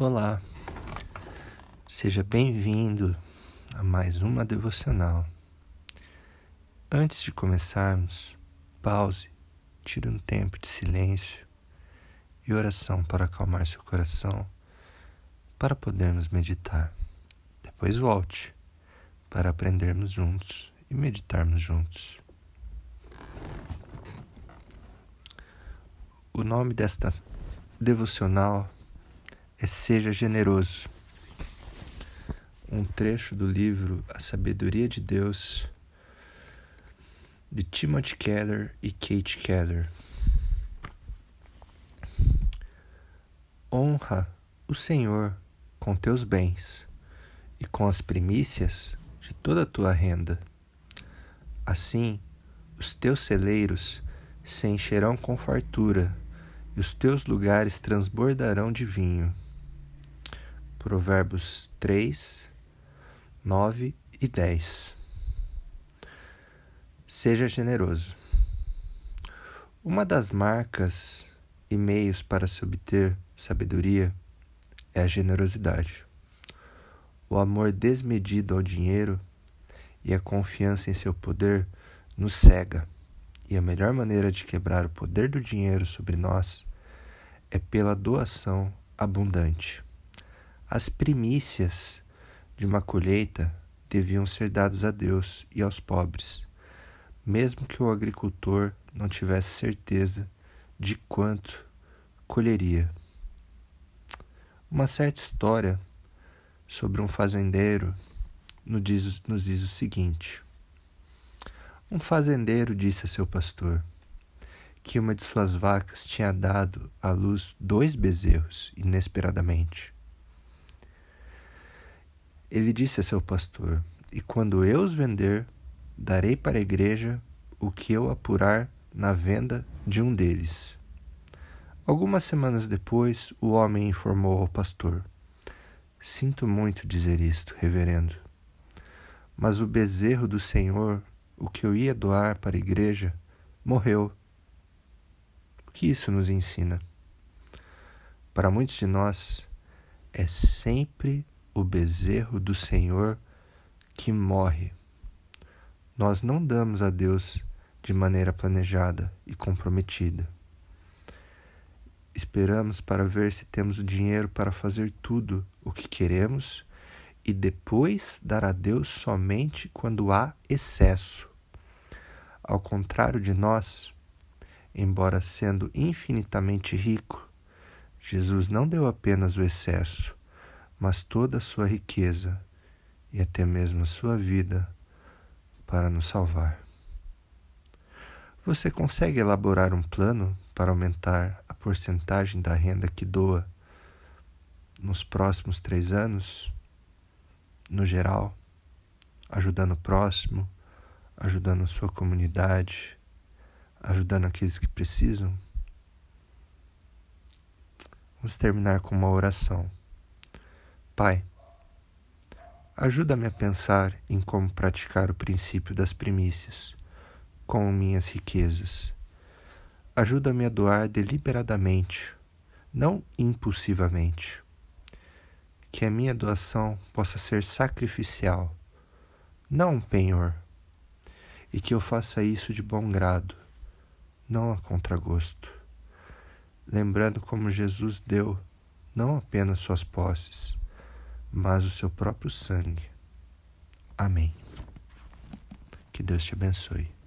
Olá, seja bem-vindo a mais uma devocional. Antes de começarmos, pause, tire um tempo de silêncio e oração para acalmar seu coração, para podermos meditar. Depois volte para aprendermos juntos e meditarmos juntos. O nome desta devocional é Seja Generoso. Um trecho do livro A Sabedoria de Deus, de Timothy Keller e Kate Keller. Honra o Senhor com teus bens e com as primícias de toda a tua renda. Assim, os teus celeiros se encherão com fartura e os teus lugares transbordarão de vinho. Provérbios 3, 9 e 10. Seja generoso. Uma das marcas e meios para se obter sabedoria é a generosidade. O amor desmedido ao dinheiro e a confiança em seu poder nos cega, e a melhor maneira de quebrar o poder do dinheiro sobre nós é pela doação abundante. As primícias de uma colheita deviam ser dadas a Deus e aos pobres, mesmo que o agricultor não tivesse certeza de quanto colheria. Uma certa história sobre um fazendeiro nos diz, nos diz o seguinte: Um fazendeiro disse a seu pastor que uma de suas vacas tinha dado à luz dois bezerros inesperadamente. Ele disse a seu pastor: E quando eu os vender, darei para a igreja o que eu apurar na venda de um deles. Algumas semanas depois, o homem informou ao pastor: Sinto muito dizer isto, reverendo, mas o bezerro do Senhor, o que eu ia doar para a igreja, morreu. O que isso nos ensina? Para muitos de nós, é sempre o bezerro do Senhor que morre. Nós não damos a Deus de maneira planejada e comprometida. Esperamos para ver se temos o dinheiro para fazer tudo o que queremos e depois dar a Deus somente quando há excesso. Ao contrário de nós, embora sendo infinitamente rico, Jesus não deu apenas o excesso, mas toda a sua riqueza e até mesmo a sua vida para nos salvar. Você consegue elaborar um plano para aumentar a porcentagem da renda que doa nos próximos três anos? No geral, ajudando o próximo, ajudando a sua comunidade, ajudando aqueles que precisam? Vamos terminar com uma oração. Pai, ajuda-me a pensar em como praticar o princípio das primícias com minhas riquezas. Ajuda-me a doar deliberadamente, não impulsivamente. Que a minha doação possa ser sacrificial, não um penhor, e que eu faça isso de bom grado, não a contragosto. Lembrando como Jesus deu não apenas suas posses, mas o seu próprio sangue. Amém. Que Deus te abençoe.